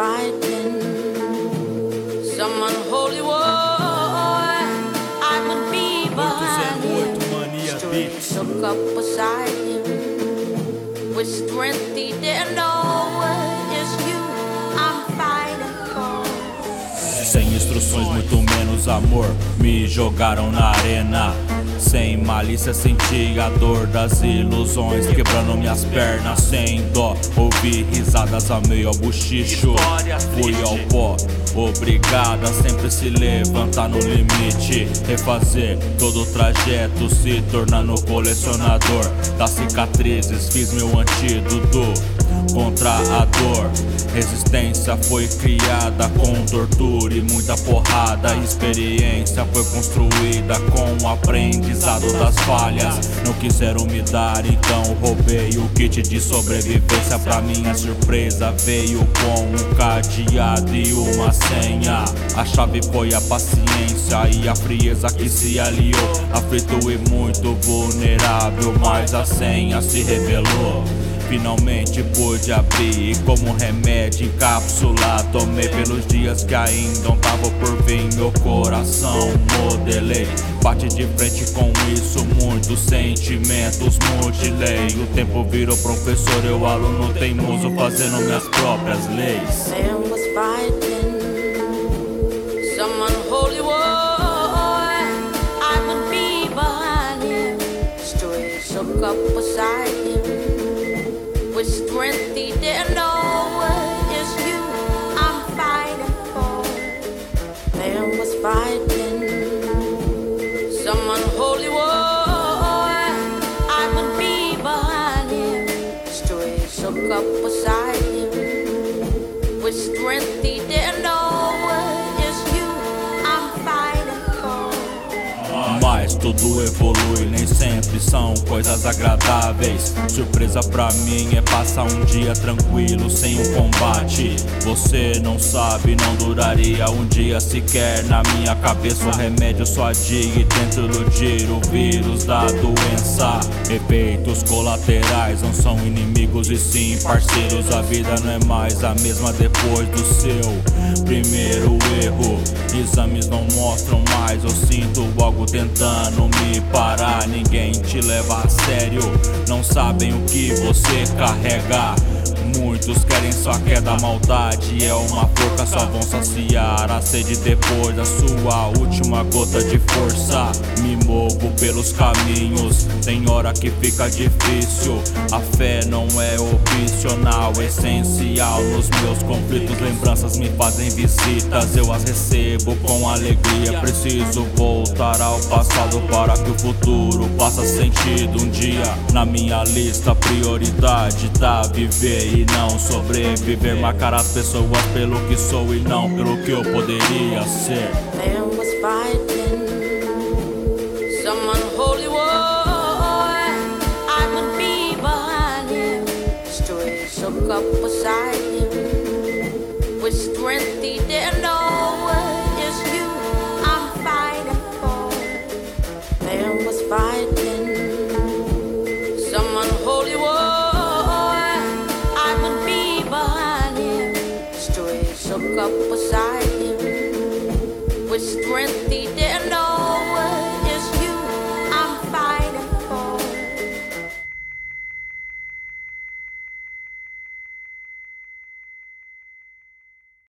fighting some unholy war, I would be behind him. Strength shook up beside him. With strength he didn't know it's you I'm fighting for. Sem instruções, muito menos amor, me jogaram na arena. Sem malícia senti a dor das ilusões Quebrando minhas pernas. Sem dó Ouvi risadas a meio ao buchicho Fui ao pó Obrigado a sempre se levantar no limite. Refazer todo o trajeto Se tornando colecionador Das cicatrizes. Fiz meu antídoto contra a dor. Resistência foi criada com tortura e muita porrada. Experiência foi construída com o aprendizado das falhas. Não quiseram me dar, então roubei o kit de sobrevivência. Pra minha surpresa, veio com um cadeado e uma senha. A chave foi a paciência e a frieza que se aliou. Aflito e muito vulnerável, mas a senha se revelou. Finalmente pude abrir como remédio em cápsula Tomei pelos dias que ainda tava por vir. Meu coração modelei Bate de frente com isso Muitos sentimentos mutilei. O tempo virou professor Eu aluno teimoso fazendo minhas próprias leis. Man was fighting Mas tudo evolui, nem sempre são coisas agradáveis. Surpresa pra mim é passar um dia tranquilo sem um combate. Você não sabe, não duraria um dia sequer. Na minha cabeça o remédio só diga e tento iludir o vírus da doença. Efeitos colaterais não são inimigos e sim parceiros. A vida não é mais a mesma depois do seu primeiro erro. Exames não mostram mais, eu sinto algo tentando me parar. Ninguém te leva a sério, não sabem o que você carrega. Muitos querem só queda, maldade é uma só vão saciar a sede depois da sua última gota de força. Me movo pelos caminhos, tem hora que fica difícil. A fé não é opcional, essencial nos meus conflitos. Lembranças me fazem visitas, eu as recebo com alegria. Preciso voltar ao passado para que o futuro faça sentido. Um dia na minha lista, prioridade tá viver e não sobreviver. Marcar as pessoas pelo que sou e não pelo que eu poderia ser. Man was fighting some unholy war. Up beside him. With strength he didn't know up beside him. With strength he didn't know